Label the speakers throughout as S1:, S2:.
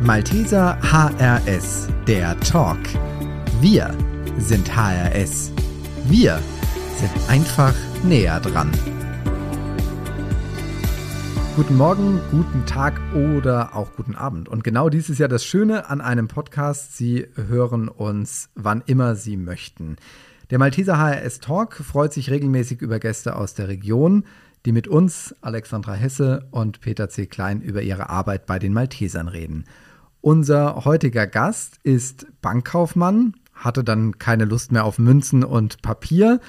S1: Malteser HRS, der Talk. Wir sind HRS. Wir sind einfach näher dran. Guten Morgen, guten Tag oder auch guten Abend. Und genau dies ist ja das Schöne an einem Podcast. Sie hören uns, wann immer Sie möchten. Der Malteser HRS Talk freut sich regelmäßig über Gäste aus der Region, die mit uns, Alexandra Hesse und Peter C. Klein, über ihre Arbeit bei den Maltesern reden. Unser heutiger Gast ist Bankkaufmann, hatte dann keine Lust mehr auf Münzen und Papier,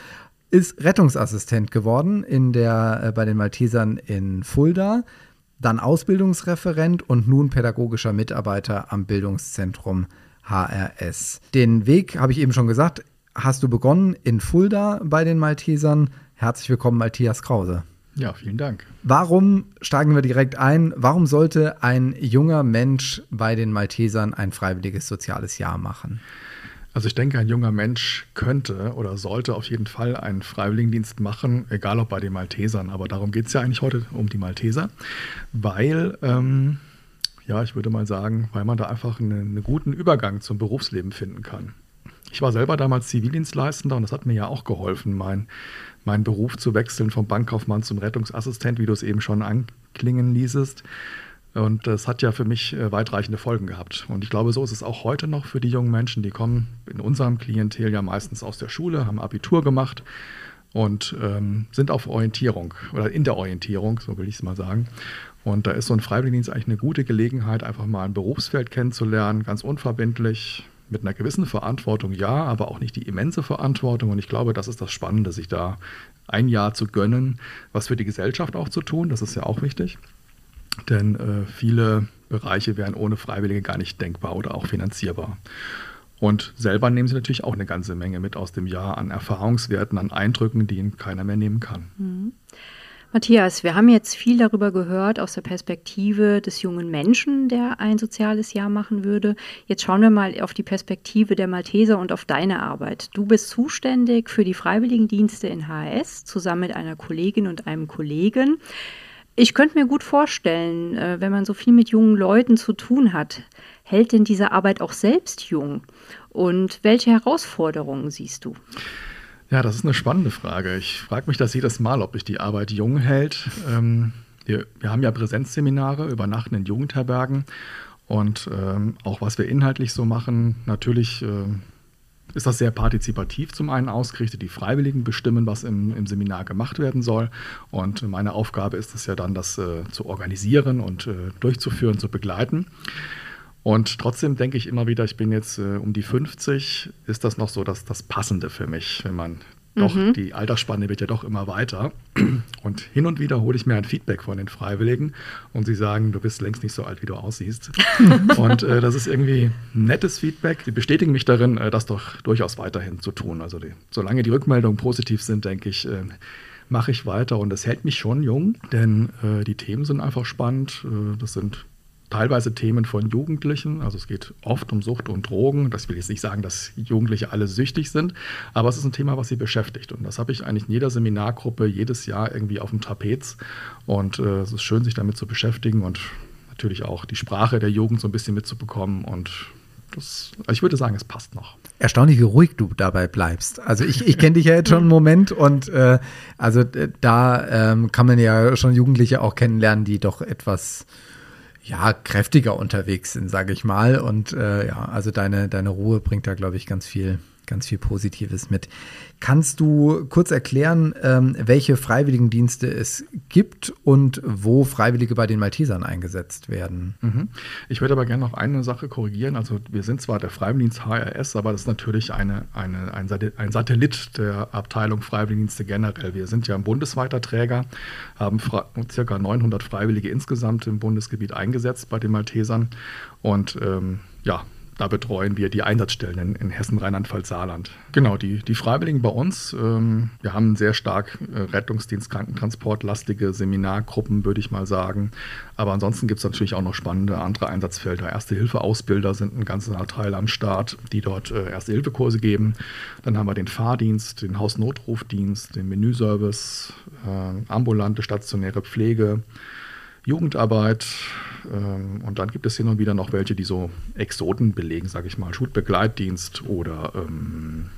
S1: ist Rettungsassistent geworden in der, äh, bei den Maltesern in Fulda, dann Ausbildungsreferent und nun pädagogischer Mitarbeiter am Bildungszentrum HRS. Den Weg, habe ich eben schon gesagt, hast du begonnen in Fulda bei den Maltesern. Herzlich willkommen, Matthias Krause.
S2: Ja, vielen Dank.
S1: Warum steigen wir direkt ein? Warum sollte ein junger Mensch bei den Maltesern ein freiwilliges soziales Jahr machen?
S2: Also ich denke, ein junger Mensch könnte oder sollte auf jeden Fall einen Freiwilligendienst machen, egal ob bei den Maltesern. Aber darum geht es ja eigentlich heute um die Malteser, weil, ähm, ja, ich würde mal sagen, weil man da einfach einen, einen guten Übergang zum Berufsleben finden kann. Ich war selber damals Zivildienstleistender und das hat mir ja auch geholfen, mein, meinen Beruf zu wechseln vom Bankkaufmann zum Rettungsassistent, wie du es eben schon anklingen ließest. Und das hat ja für mich äh, weitreichende Folgen gehabt. Und ich glaube, so ist es auch heute noch für die jungen Menschen, die kommen in unserem Klientel ja meistens aus der Schule, haben Abitur gemacht und ähm, sind auf Orientierung oder in der Orientierung, so will ich es mal sagen. Und da ist so ein Freiwilligendienst eigentlich eine gute Gelegenheit, einfach mal ein Berufsfeld kennenzulernen, ganz unverbindlich, mit einer gewissen Verantwortung ja, aber auch nicht die immense Verantwortung. Und ich glaube, das ist das Spannende, sich da ein Jahr zu gönnen, was für die Gesellschaft auch zu tun. Das ist ja auch wichtig. Denn äh, viele Bereiche wären ohne Freiwillige gar nicht denkbar oder auch finanzierbar. Und selber nehmen sie natürlich auch eine ganze Menge mit aus dem Jahr an Erfahrungswerten, an Eindrücken, die ihnen keiner mehr nehmen kann. Mhm.
S3: Matthias, wir haben jetzt viel darüber gehört aus der Perspektive des jungen Menschen, der ein soziales Jahr machen würde. Jetzt schauen wir mal auf die Perspektive der Malteser und auf deine Arbeit. Du bist zuständig für die Freiwilligendienste in HS zusammen mit einer Kollegin und einem Kollegen. Ich könnte mir gut vorstellen, äh, wenn man so viel mit jungen Leuten zu tun hat, hält denn diese Arbeit auch selbst jung? Und welche Herausforderungen siehst du?
S2: Ja, das ist eine spannende Frage. Ich frage mich das jedes Mal, ob mich die Arbeit jung hält. Ähm, wir, wir, haben ja Präsenzseminare, übernachten in Jugendherbergen und ähm, auch was wir inhaltlich so machen, natürlich äh, ist das sehr partizipativ zum einen ausgerichtet. Die Freiwilligen bestimmen, was im, im Seminar gemacht werden soll. Und meine Aufgabe ist es ja dann, das äh, zu organisieren und äh, durchzuführen, zu begleiten. Und trotzdem denke ich immer wieder, ich bin jetzt äh, um die 50, ist das noch so das, das Passende für mich, wenn man doch, mhm. die Altersspanne wird ja doch immer weiter. Und hin und wieder hole ich mir ein Feedback von den Freiwilligen und sie sagen, du bist längst nicht so alt, wie du aussiehst. und äh, das ist irgendwie nettes Feedback. Die bestätigen mich darin, äh, das doch durchaus weiterhin zu tun. Also die, solange die Rückmeldungen positiv sind, denke ich, äh, mache ich weiter und das hält mich schon jung, denn äh, die Themen sind einfach spannend. Äh, das sind teilweise Themen von Jugendlichen. Also es geht oft um Sucht und Drogen. Das will jetzt nicht sagen, dass Jugendliche alle süchtig sind, aber es ist ein Thema, was sie beschäftigt. Und das habe ich eigentlich in jeder Seminargruppe jedes Jahr irgendwie auf dem Trapez. Und äh, es ist schön, sich damit zu beschäftigen und natürlich auch die Sprache der Jugend so ein bisschen mitzubekommen. Und das, also ich würde sagen, es passt noch.
S1: Erstaunlich, wie ruhig du dabei bleibst. Also ich, ich kenne dich ja jetzt schon einen Moment und äh, also äh, da ähm, kann man ja schon Jugendliche auch kennenlernen, die doch etwas ja, kräftiger unterwegs sind, sage ich mal. Und äh, ja, also deine, deine Ruhe bringt da, glaube ich, ganz viel, ganz viel Positives mit. Kannst du kurz erklären, ähm, welche Freiwilligendienste es gibt und wo Freiwillige bei den Maltesern eingesetzt werden?
S2: Mhm. Ich würde aber gerne noch eine Sache korrigieren. Also wir sind zwar der Freiwilligendienst HRS, aber das ist natürlich eine, eine, ein, Satellit der Abteilung Freiwilligendienste generell. Wir sind ja ein bundesweiter Träger, haben ca. 900 Freiwillige insgesamt im Bundesgebiet eingesetzt bei den Maltesern und ähm, ja, da betreuen wir die Einsatzstellen in, in Hessen, Rheinland-Pfalz, Saarland. Genau, die, die Freiwilligen bei uns, ähm, wir haben sehr stark äh, Rettungsdienst, Krankentransport, lastige Seminargruppen, würde ich mal sagen. Aber ansonsten gibt es natürlich auch noch spannende andere Einsatzfelder. Erste-Hilfe-Ausbilder sind ein ganzer Teil am Start, die dort äh, Erste-Hilfe-Kurse geben. Dann haben wir den Fahrdienst, den Hausnotrufdienst, den Menüservice, äh, ambulante stationäre Pflege Jugendarbeit. Ähm, und dann gibt es hin und wieder noch welche, die so Exoten belegen, sage ich mal, Schulbegleitdienst oder ähm,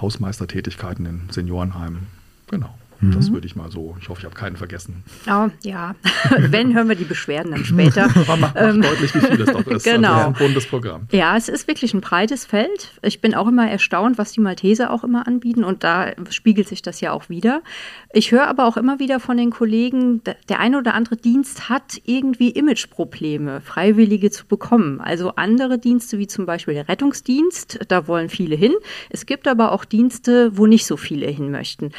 S2: Hausmeistertätigkeiten in Seniorenheimen. Genau. Mhm. Das würde ich mal so, ich hoffe, ich habe keinen vergessen.
S3: Oh, ja, wenn, hören wir die Beschwerden dann später.
S2: Man macht, macht deutlich, wie viel es doch ist. Also
S3: genau. Also
S2: ein buntes Programm.
S3: Ja, es ist wirklich ein breites Feld. Ich bin auch immer erstaunt, was die Malteser auch immer anbieten und da spiegelt sich das ja auch wieder. Ich höre aber auch immer wieder von den Kollegen, der eine oder andere Dienst hat irgendwie Imageprobleme, Freiwillige zu bekommen. Also andere Dienste, wie zum Beispiel der Rettungsdienst, da wollen viele hin. Es gibt aber auch Dienste, wo nicht so viele hin möchten.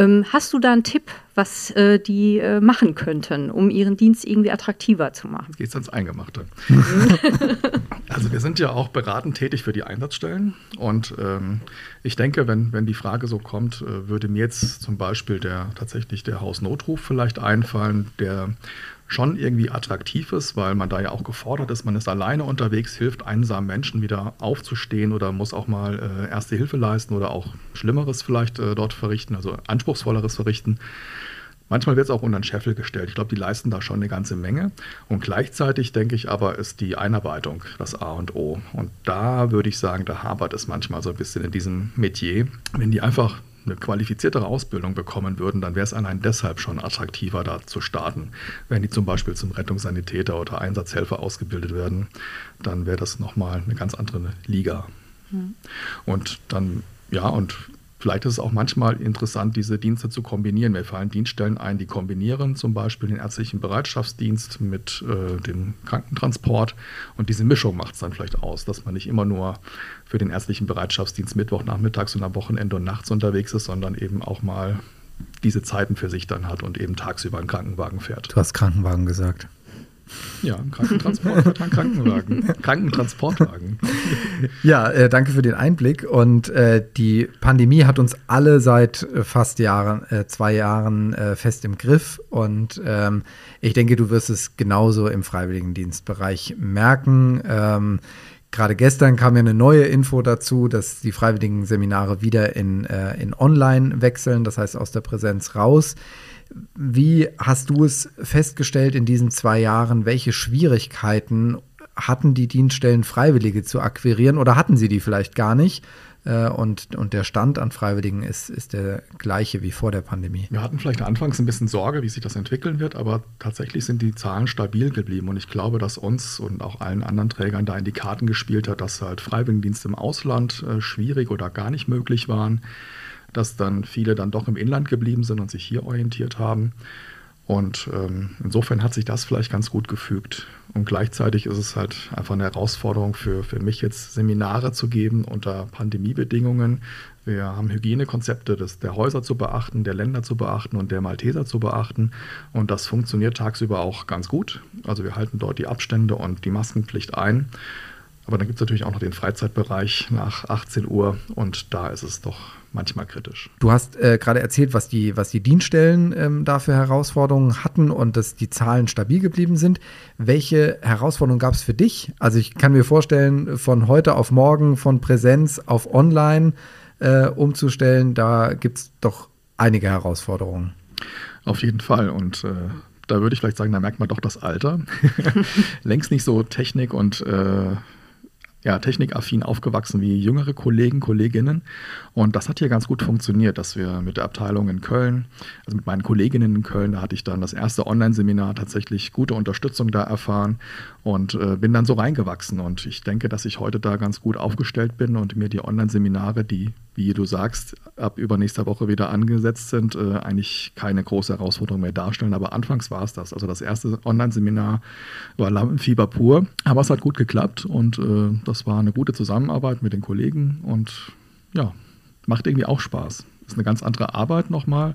S3: Ähm, hast du da einen Tipp, was äh, die äh, machen könnten, um ihren Dienst irgendwie attraktiver zu machen?
S2: Geht's ans Eingemachte. also wir sind ja auch beratend tätig für die Einsatzstellen und ähm, ich denke, wenn, wenn die Frage so kommt, äh, würde mir jetzt zum Beispiel der tatsächlich der Hausnotruf vielleicht einfallen, der schon irgendwie attraktiv ist, weil man da ja auch gefordert ist, man ist alleine unterwegs, hilft einsamen Menschen wieder aufzustehen oder muss auch mal äh, erste Hilfe leisten oder auch Schlimmeres vielleicht äh, dort verrichten, also anspruchsvolleres verrichten. Manchmal wird es auch unter den Scheffel gestellt. Ich glaube, die leisten da schon eine ganze Menge. Und gleichzeitig denke ich aber, ist die Einarbeitung das A und O. Und da würde ich sagen, da hapert es manchmal so ein bisschen in diesem Metier. Wenn die einfach eine qualifiziertere Ausbildung bekommen würden, dann wäre es allein deshalb schon attraktiver, da zu starten. Wenn die zum Beispiel zum Rettungssanitäter oder Einsatzhelfer ausgebildet werden, dann wäre das nochmal eine ganz andere Liga. Mhm. Und dann, ja, und Vielleicht ist es auch manchmal interessant, diese Dienste zu kombinieren. Mir fallen Dienststellen ein, die kombinieren zum Beispiel den ärztlichen Bereitschaftsdienst mit äh, dem Krankentransport. Und diese Mischung macht es dann vielleicht aus, dass man nicht immer nur für den ärztlichen Bereitschaftsdienst Mittwoch, Nachmittags und am Wochenende und nachts unterwegs ist, sondern eben auch mal diese Zeiten für sich dann hat und eben tagsüber einen Krankenwagen fährt.
S1: Du hast Krankenwagen gesagt.
S2: Ja, Krankentransport man Krankenwagen. Krankentransportwagen.
S1: Ja, äh, danke für den Einblick. Und äh, die Pandemie hat uns alle seit äh, fast Jahren, äh, zwei Jahren äh, fest im Griff. Und ähm, ich denke, du wirst es genauso im Freiwilligendienstbereich merken. Ähm, Gerade gestern kam ja eine neue Info dazu, dass die Freiwilligen-Seminare wieder in, äh, in Online wechseln, das heißt aus der Präsenz raus. Wie hast du es festgestellt in diesen zwei Jahren? Welche Schwierigkeiten hatten die Dienststellen, Freiwillige zu akquirieren oder hatten sie die vielleicht gar nicht? Äh, und, und der Stand an Freiwilligen ist, ist der gleiche wie vor der Pandemie.
S2: Wir hatten vielleicht anfangs ein bisschen Sorge, wie sich das entwickeln wird, aber tatsächlich sind die Zahlen stabil geblieben. Und ich glaube, dass uns und auch allen anderen Trägern da in die Karten gespielt hat, dass halt Freiwilligendienste im Ausland äh, schwierig oder gar nicht möglich waren dass dann viele dann doch im Inland geblieben sind und sich hier orientiert haben. Und ähm, insofern hat sich das vielleicht ganz gut gefügt. Und gleichzeitig ist es halt einfach eine Herausforderung für, für mich jetzt Seminare zu geben unter Pandemiebedingungen. Wir haben Hygienekonzepte des, der Häuser zu beachten, der Länder zu beachten und der Malteser zu beachten. Und das funktioniert tagsüber auch ganz gut. Also wir halten dort die Abstände und die Maskenpflicht ein. Aber dann gibt es natürlich auch noch den Freizeitbereich nach 18 Uhr und da ist es doch manchmal kritisch.
S1: Du hast äh, gerade erzählt, was die, was die Dienststellen ähm, da für Herausforderungen hatten und dass die Zahlen stabil geblieben sind. Welche Herausforderungen gab es für dich? Also ich kann mir vorstellen, von heute auf morgen, von Präsenz auf Online äh, umzustellen, da gibt es doch einige Herausforderungen.
S2: Auf jeden Fall und äh, da würde ich vielleicht sagen, da merkt man doch das Alter. Längst nicht so Technik und äh, ja, technikaffin aufgewachsen wie jüngere Kollegen, Kolleginnen. Und das hat hier ganz gut funktioniert, dass wir mit der Abteilung in Köln, also mit meinen Kolleginnen in Köln, da hatte ich dann das erste Online-Seminar tatsächlich gute Unterstützung da erfahren und äh, bin dann so reingewachsen. Und ich denke, dass ich heute da ganz gut aufgestellt bin und mir die Online-Seminare, die, wie du sagst, ab übernächster Woche wieder angesetzt sind, äh, eigentlich keine große Herausforderung mehr darstellen. Aber anfangs war es das. Also das erste Online-Seminar war Lampenfieber pur, aber es hat gut geklappt und äh, das war eine gute Zusammenarbeit mit den Kollegen und ja, macht irgendwie auch Spaß. Ist eine ganz andere Arbeit nochmal.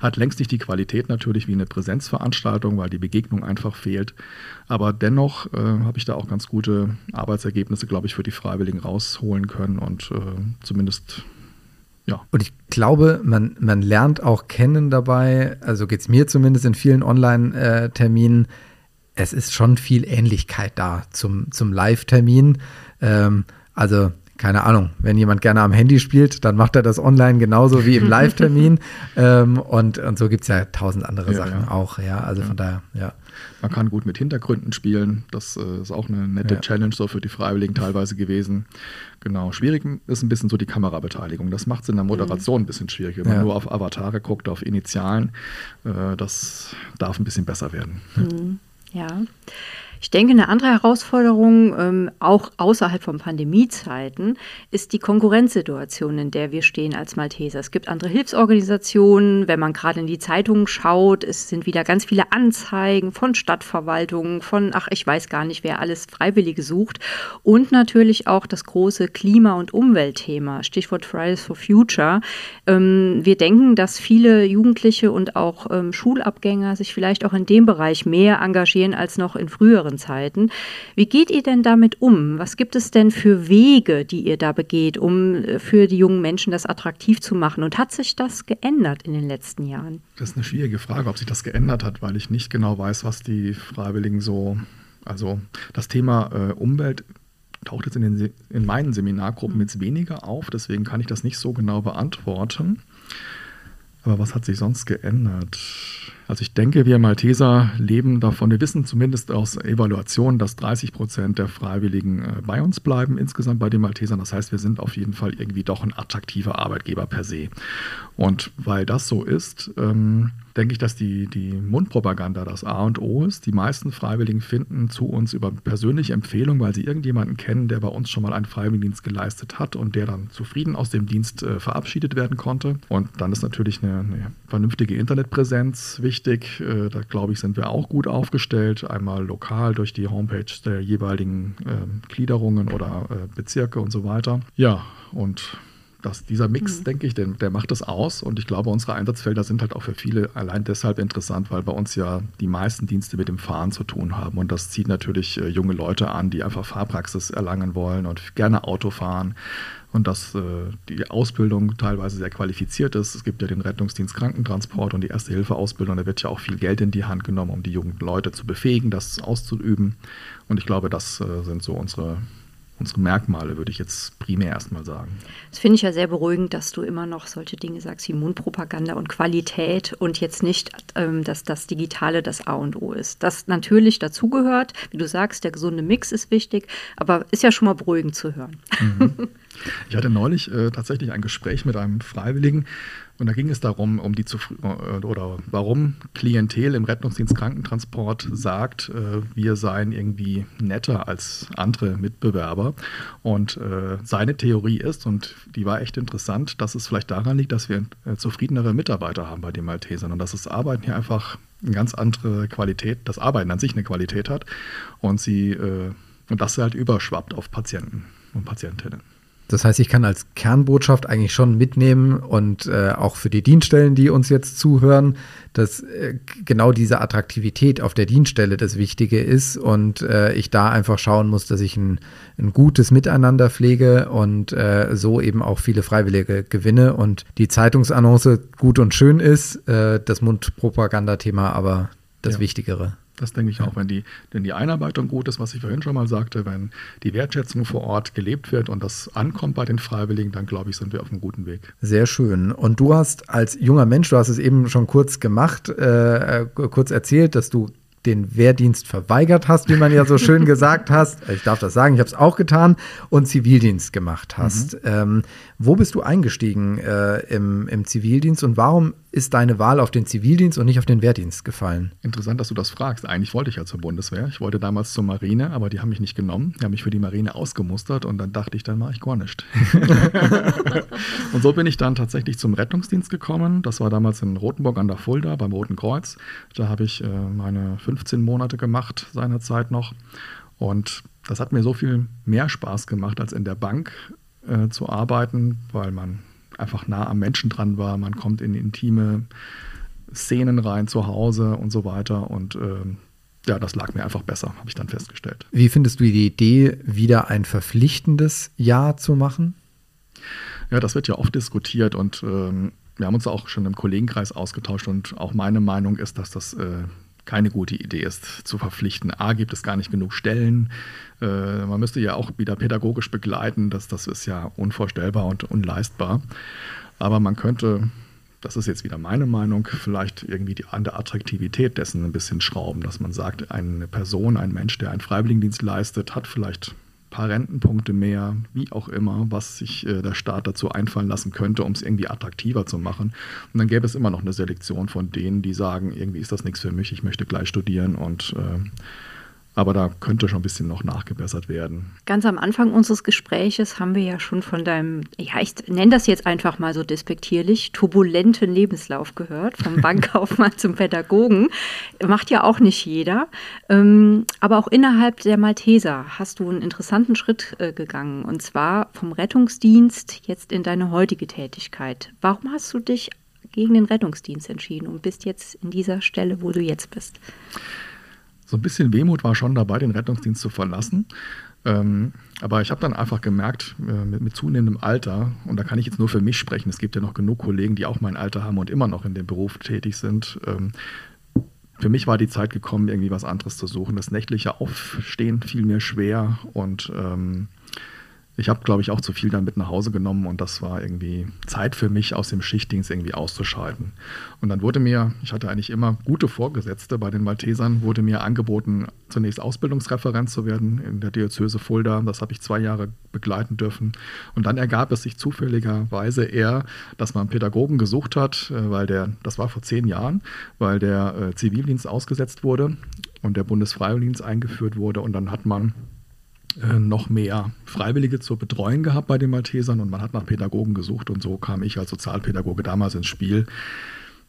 S2: Hat längst nicht die Qualität natürlich wie eine Präsenzveranstaltung, weil die Begegnung einfach fehlt. Aber dennoch äh, habe ich da auch ganz gute Arbeitsergebnisse, glaube ich, für die Freiwilligen rausholen können und äh, zumindest ja.
S1: Und ich glaube, man, man lernt auch kennen dabei, also geht es mir zumindest in vielen Online-Terminen, es ist schon viel Ähnlichkeit da zum, zum Live-Termin. Ähm, also keine Ahnung, wenn jemand gerne am Handy spielt, dann macht er das online genauso wie im Live-Termin. ähm, und, und so gibt es ja tausend andere ja, Sachen ja. auch, ja. Also ja. von daher, ja.
S2: Man kann gut mit Hintergründen spielen. Das äh, ist auch eine nette ja. Challenge so für die Freiwilligen teilweise gewesen. Genau. Schwierig ist ein bisschen so die Kamerabeteiligung. Das macht es in der Moderation mhm. ein bisschen schwierig. Wenn man nur auf Avatare guckt, auf Initialen, äh, das darf ein bisschen besser werden.
S3: Mhm. Ja. Ich denke, eine andere Herausforderung, ähm, auch außerhalb von Pandemiezeiten, ist die Konkurrenzsituation, in der wir stehen als Malteser. Es gibt andere Hilfsorganisationen. Wenn man gerade in die Zeitungen schaut, es sind wieder ganz viele Anzeigen von Stadtverwaltungen, von, ach, ich weiß gar nicht, wer alles Freiwillige sucht. Und natürlich auch das große Klima- und Umweltthema, Stichwort Fridays for Future. Ähm, wir denken, dass viele Jugendliche und auch ähm, Schulabgänger sich vielleicht auch in dem Bereich mehr engagieren als noch in früheren früheren Zeiten. Wie geht ihr denn damit um? Was gibt es denn für Wege, die ihr da begeht, um äh, für die jungen Menschen das attraktiv zu machen? Und hat sich das geändert in den letzten Jahren?
S2: Das ist eine schwierige Frage, ob sich das geändert hat, weil ich nicht genau weiß, was die Freiwilligen so, also das Thema äh, Umwelt taucht jetzt in, den, in meinen Seminargruppen mhm. jetzt weniger auf, deswegen kann ich das nicht so genau beantworten. Aber was hat sich sonst geändert? Also ich denke, wir Malteser leben davon. Wir wissen zumindest aus Evaluationen, dass 30 Prozent der Freiwilligen äh, bei uns bleiben insgesamt bei den Maltesern. Das heißt, wir sind auf jeden Fall irgendwie doch ein attraktiver Arbeitgeber per se. Und weil das so ist, ähm, denke ich, dass die, die Mundpropaganda das A und O ist. Die meisten Freiwilligen finden zu uns über persönliche Empfehlung, weil sie irgendjemanden kennen, der bei uns schon mal einen Freiwilligendienst geleistet hat und der dann zufrieden aus dem Dienst äh, verabschiedet werden konnte. Und dann ist natürlich eine, eine vernünftige Internetpräsenz wichtig. Äh, da glaube ich, sind wir auch gut aufgestellt. Einmal lokal durch die Homepage der jeweiligen äh, Gliederungen oder äh, Bezirke und so weiter. Ja, und das, dieser Mix, mhm. denke ich, der, der macht das aus. Und ich glaube, unsere Einsatzfelder sind halt auch für viele allein deshalb interessant, weil bei uns ja die meisten Dienste mit dem Fahren zu tun haben. Und das zieht natürlich äh, junge Leute an, die einfach Fahrpraxis erlangen wollen und gerne Auto fahren. Und dass äh, die Ausbildung teilweise sehr qualifiziert ist. Es gibt ja den Rettungsdienst Krankentransport und die Erste-Hilfe-Ausbildung. Da wird ja auch viel Geld in die Hand genommen, um die jungen Leute zu befähigen, das auszuüben. Und ich glaube, das äh, sind so unsere unsere Merkmale, würde ich jetzt primär erstmal sagen.
S3: Das finde ich ja sehr beruhigend, dass du immer noch solche Dinge sagst wie Mundpropaganda und Qualität und jetzt nicht, ähm, dass das Digitale das A und O ist. Das natürlich dazugehört, wie du sagst, der gesunde Mix ist wichtig, aber ist ja schon mal beruhigend zu hören.
S2: Mhm. Ich hatte neulich äh, tatsächlich ein Gespräch mit einem Freiwilligen, und da ging es darum, um die äh, oder warum Klientel im Rettungsdienst Krankentransport sagt, äh, wir seien irgendwie netter als andere Mitbewerber. Und äh, seine Theorie ist, und die war echt interessant, dass es vielleicht daran liegt, dass wir zufriedenere Mitarbeiter haben bei den Maltesern und dass das Arbeiten hier einfach eine ganz andere Qualität, das Arbeiten an sich eine Qualität hat und sie und das halt überschwappt auf Patienten und Patientinnen.
S1: Das heißt, ich kann als Kernbotschaft eigentlich schon mitnehmen und äh, auch für die Dienststellen, die uns jetzt zuhören, dass äh, genau diese Attraktivität auf der Dienststelle das Wichtige ist und äh, ich da einfach schauen muss, dass ich ein, ein gutes Miteinander pflege und äh, so eben auch viele Freiwillige gewinne und die Zeitungsannonce gut und schön ist, äh, das Mundpropagandathema aber das ja. Wichtigere.
S2: Das denke ich auch, wenn die, wenn die Einarbeitung gut ist, was ich vorhin schon mal sagte, wenn die Wertschätzung vor Ort gelebt wird und das ankommt bei den Freiwilligen, dann glaube ich, sind wir auf einem guten Weg.
S1: Sehr schön. Und du hast als junger Mensch, du hast es eben schon kurz gemacht, äh, kurz erzählt, dass du den Wehrdienst verweigert hast, wie man ja so schön gesagt hast. Ich darf das sagen, ich habe es auch getan und Zivildienst gemacht hast. Mhm. Ähm, wo bist du eingestiegen äh, im, im Zivildienst und warum ist deine Wahl auf den Zivildienst und nicht auf den Wehrdienst gefallen?
S2: Interessant, dass du das fragst. Eigentlich wollte ich ja zur Bundeswehr. Ich wollte damals zur Marine, aber die haben mich nicht genommen. Die haben mich für die Marine ausgemustert und dann dachte ich, dann mache ich gar nichts. und so bin ich dann tatsächlich zum Rettungsdienst gekommen. Das war damals in Rothenburg an der Fulda beim Roten Kreuz. Da habe ich äh, meine 15 Monate gemacht seinerzeit noch. Und das hat mir so viel mehr Spaß gemacht, als in der Bank äh, zu arbeiten, weil man einfach nah am Menschen dran war. Man kommt in intime Szenen rein zu Hause und so weiter. Und äh, ja, das lag mir einfach besser, habe ich dann festgestellt.
S1: Wie findest du die Idee, wieder ein verpflichtendes Jahr zu machen?
S2: Ja, das wird ja oft diskutiert und ähm, wir haben uns auch schon im Kollegenkreis ausgetauscht und auch meine Meinung ist, dass das äh, keine gute Idee ist, zu verpflichten. A, gibt es gar nicht genug Stellen. Äh, man müsste ja auch wieder pädagogisch begleiten. Das, das ist ja unvorstellbar und unleistbar. Aber man könnte das ist jetzt wieder meine Meinung, vielleicht irgendwie die, an der Attraktivität dessen ein bisschen schrauben, dass man sagt, eine Person, ein Mensch, der einen Freiwilligendienst leistet, hat vielleicht paar Rentenpunkte mehr, wie auch immer, was sich äh, der Staat dazu einfallen lassen könnte, um es irgendwie attraktiver zu machen. Und dann gäbe es immer noch eine Selektion von denen, die sagen, irgendwie ist das nichts für mich, ich möchte gleich studieren und äh, aber da könnte schon ein bisschen noch nachgebessert werden.
S3: Ganz am Anfang unseres Gespräches haben wir ja schon von deinem, ja, ich nenne das jetzt einfach mal so despektierlich, turbulenten Lebenslauf gehört, vom Bankkaufmann zum Pädagogen. Macht ja auch nicht jeder. Ähm, aber auch innerhalb der Malteser hast du einen interessanten Schritt äh, gegangen, und zwar vom Rettungsdienst jetzt in deine heutige Tätigkeit. Warum hast du dich gegen den Rettungsdienst entschieden und bist jetzt in dieser Stelle, wo du jetzt bist?
S2: So ein bisschen Wehmut war schon dabei, den Rettungsdienst zu verlassen. Ähm, aber ich habe dann einfach gemerkt, äh, mit, mit, zunehmendem Alter, und da kann ich jetzt nur für mich sprechen, es gibt ja noch genug Kollegen, die auch mein Alter haben und immer noch in dem Beruf tätig sind. Ähm, für mich war die Zeit gekommen, irgendwie was anderes zu suchen. Das nächtliche Aufstehen fiel mir schwer und ähm, ich habe, glaube ich, auch zu viel dann mit nach Hause genommen und das war irgendwie Zeit für mich, aus dem Schichtdienst irgendwie auszuschalten. Und dann wurde mir, ich hatte eigentlich immer gute Vorgesetzte bei den Maltesern, wurde mir angeboten, zunächst Ausbildungsreferent zu werden in der Diözese Fulda. Das habe ich zwei Jahre begleiten dürfen. Und dann ergab es sich zufälligerweise eher, dass man Pädagogen gesucht hat, äh, weil der, das war vor zehn Jahren, weil der äh, Zivildienst ausgesetzt wurde und der Bundesfreiwilligendienst eingeführt wurde. Und dann hat man noch mehr Freiwillige zur Betreuung gehabt bei den Maltesern und man hat nach Pädagogen gesucht und so kam ich als Sozialpädagoge damals ins Spiel.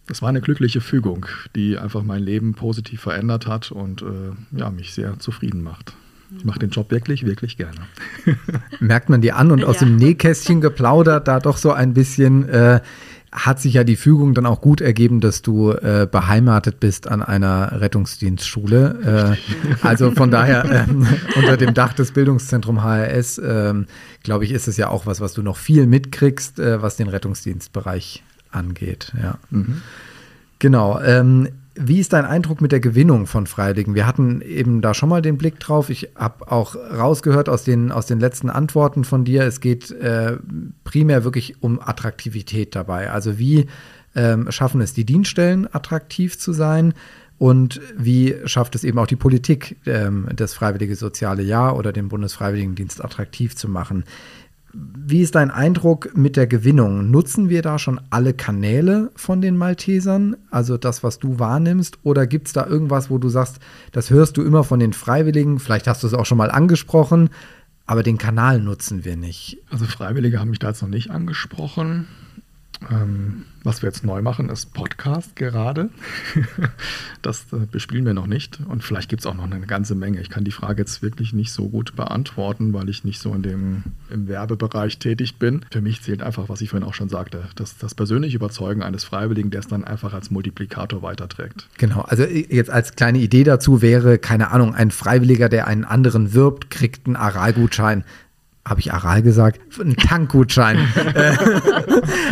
S2: Das war eine glückliche Fügung, die einfach mein Leben positiv verändert hat und äh, ja, mich sehr zufrieden macht. Ich mache den Job wirklich, wirklich gerne.
S1: Merkt man dir an und aus ja. dem Nähkästchen geplaudert, da doch so ein bisschen äh, hat sich ja die Fügung dann auch gut ergeben, dass du äh, beheimatet bist an einer Rettungsdienstschule. Äh, also von daher äh, unter dem Dach des Bildungszentrums HRS, ähm, glaube ich, ist es ja auch was, was du noch viel mitkriegst, äh, was den Rettungsdienstbereich angeht. Ja. Mhm. Genau. Ähm, wie ist dein Eindruck mit der Gewinnung von Freiwilligen? Wir hatten eben da schon mal den Blick drauf. Ich habe auch rausgehört aus den, aus den letzten Antworten von dir, es geht äh, primär wirklich um Attraktivität dabei. Also wie ähm, schaffen es die Dienststellen attraktiv zu sein? Und wie schafft es eben auch die Politik, ähm, das Freiwillige Soziale Jahr oder den Bundesfreiwilligendienst attraktiv zu machen? Wie ist dein Eindruck mit der Gewinnung? Nutzen wir da schon alle Kanäle von den Maltesern, also das, was du wahrnimmst? Oder gibt es da irgendwas, wo du sagst, das hörst du immer von den Freiwilligen? Vielleicht hast du es auch schon mal angesprochen, aber den Kanal nutzen wir nicht.
S2: Also Freiwillige haben mich da jetzt noch nicht angesprochen. Ähm, was wir jetzt neu machen, ist Podcast gerade. das äh, bespielen wir noch nicht. Und vielleicht gibt es auch noch eine ganze Menge. Ich kann die Frage jetzt wirklich nicht so gut beantworten, weil ich nicht so in dem im Werbebereich tätig bin. Für mich zählt einfach, was ich vorhin auch schon sagte, das, das persönliche Überzeugen eines Freiwilligen, der es dann einfach als Multiplikator weiterträgt.
S1: Genau, also jetzt als kleine Idee dazu wäre, keine Ahnung, ein Freiwilliger, der einen anderen wirbt, kriegt einen Aralgutschein habe ich Aral gesagt? Ein Tankgutschein. Äh,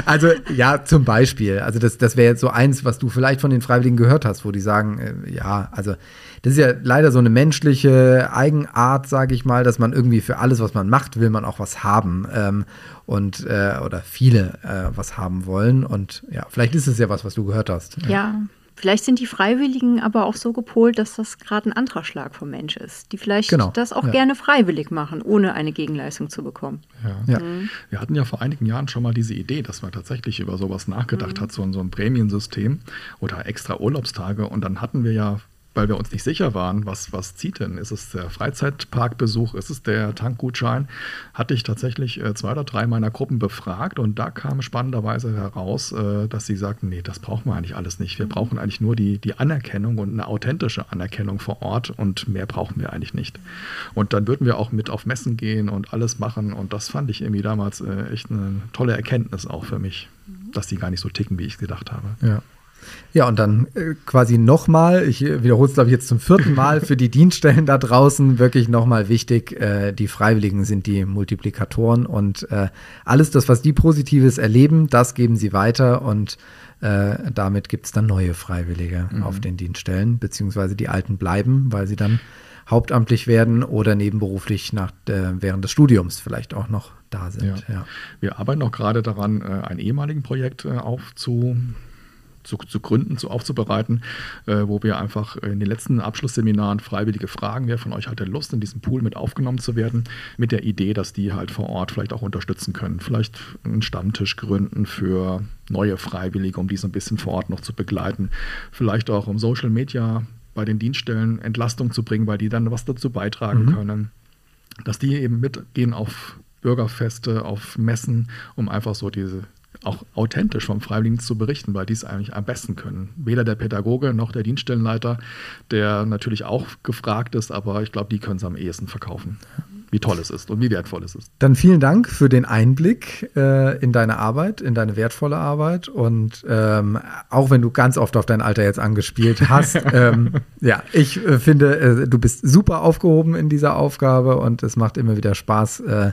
S1: also ja, zum Beispiel. Also das, das wäre jetzt so eins, was du vielleicht von den Freiwilligen gehört hast, wo die sagen, äh, ja, also das ist ja leider so eine menschliche Eigenart, sage ich mal, dass man irgendwie für alles, was man macht, will man auch was haben. Ähm, und äh, oder viele äh, was haben wollen. Und ja, vielleicht ist es ja was, was du gehört hast.
S3: ja. ja. Vielleicht sind die Freiwilligen aber auch so gepolt, dass das gerade ein anderer Schlag vom Mensch ist, die vielleicht genau. das auch ja. gerne freiwillig machen, ohne eine Gegenleistung zu bekommen.
S2: Ja. ja. Mhm. Wir hatten ja vor einigen Jahren schon mal diese Idee, dass man tatsächlich über sowas nachgedacht mhm. hat, so, so ein Prämiensystem oder extra Urlaubstage. Und dann hatten wir ja weil wir uns nicht sicher waren, was, was zieht denn? Ist es der Freizeitparkbesuch? Ist es der Tankgutschein? Hatte ich tatsächlich äh, zwei oder drei meiner Gruppen befragt und da kam spannenderweise heraus, äh, dass sie sagten, nee, das brauchen wir eigentlich alles nicht. Wir mhm. brauchen eigentlich nur die, die Anerkennung und eine authentische Anerkennung vor Ort und mehr brauchen wir eigentlich nicht. Und dann würden wir auch mit auf Messen gehen und alles machen und das fand ich irgendwie damals äh, echt eine tolle Erkenntnis auch für mich, mhm. dass die gar nicht so ticken, wie ich gedacht habe.
S1: Ja. Ja, und dann äh, quasi nochmal, ich wiederhole es glaube ich jetzt zum vierten Mal für die Dienststellen da draußen, wirklich nochmal wichtig, äh, die Freiwilligen sind die Multiplikatoren und äh, alles das, was die Positives erleben, das geben sie weiter und äh, damit gibt es dann neue Freiwillige mhm. auf den Dienststellen, beziehungsweise die alten bleiben, weil sie dann hauptamtlich werden oder nebenberuflich nach, äh, während des Studiums vielleicht auch noch da sind.
S2: Ja. Ja. Wir arbeiten auch gerade daran, äh, ein ehemaligen Projekt äh, aufzu zu, zu gründen, zu aufzubereiten, äh, wo wir einfach in den letzten Abschlussseminaren Freiwillige fragen, wer von euch hat denn Lust, in diesen Pool mit aufgenommen zu werden, mit der Idee, dass die halt vor Ort vielleicht auch unterstützen können. Vielleicht einen Stammtisch gründen für neue Freiwillige, um die so ein bisschen vor Ort noch zu begleiten. Vielleicht auch um Social Media bei den Dienststellen Entlastung zu bringen, weil die dann was dazu beitragen mhm. können. Dass die eben mitgehen auf Bürgerfeste, auf Messen, um einfach so diese auch authentisch vom Freiwilligen zu berichten, weil die es eigentlich am besten können. Weder der Pädagoge noch der Dienststellenleiter, der natürlich auch gefragt ist, aber ich glaube, die können es am ehesten verkaufen wie toll es ist und wie wertvoll es ist.
S1: Dann vielen Dank für den Einblick äh, in deine Arbeit, in deine wertvolle Arbeit. Und ähm, auch wenn du ganz oft auf dein Alter jetzt angespielt hast, ähm, ja, ich äh, finde, äh, du bist super aufgehoben in dieser Aufgabe und es macht immer wieder Spaß, äh,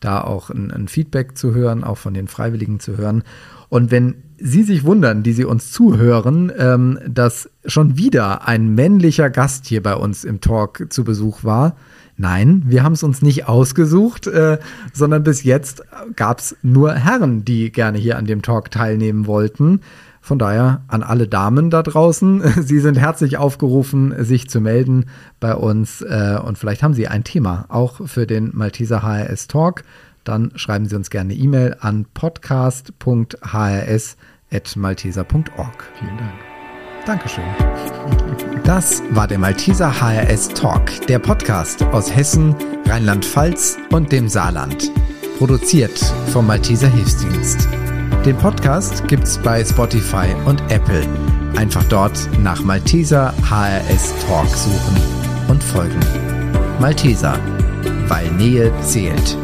S1: da auch ein, ein Feedback zu hören, auch von den Freiwilligen zu hören. Und wenn Sie sich wundern, die Sie uns zuhören, ähm, dass schon wieder ein männlicher Gast hier bei uns im Talk zu Besuch war, Nein, wir haben es uns nicht ausgesucht, äh, sondern bis jetzt gab es nur Herren, die gerne hier an dem Talk teilnehmen wollten. Von daher an alle Damen da draußen, Sie sind herzlich aufgerufen, sich zu melden bei uns äh, und vielleicht haben Sie ein Thema auch für den Malteser HRS Talk. Dann schreiben Sie uns gerne E-Mail an podcast.hrs.malteser.org.
S2: Vielen Dank.
S1: Dankeschön. Das war der Malteser HRS Talk, der Podcast aus Hessen, Rheinland-Pfalz und dem Saarland. Produziert vom Malteser Hilfsdienst. Den Podcast gibt's bei Spotify und Apple. Einfach dort nach Malteser HRS Talk suchen und folgen. Malteser, weil Nähe zählt.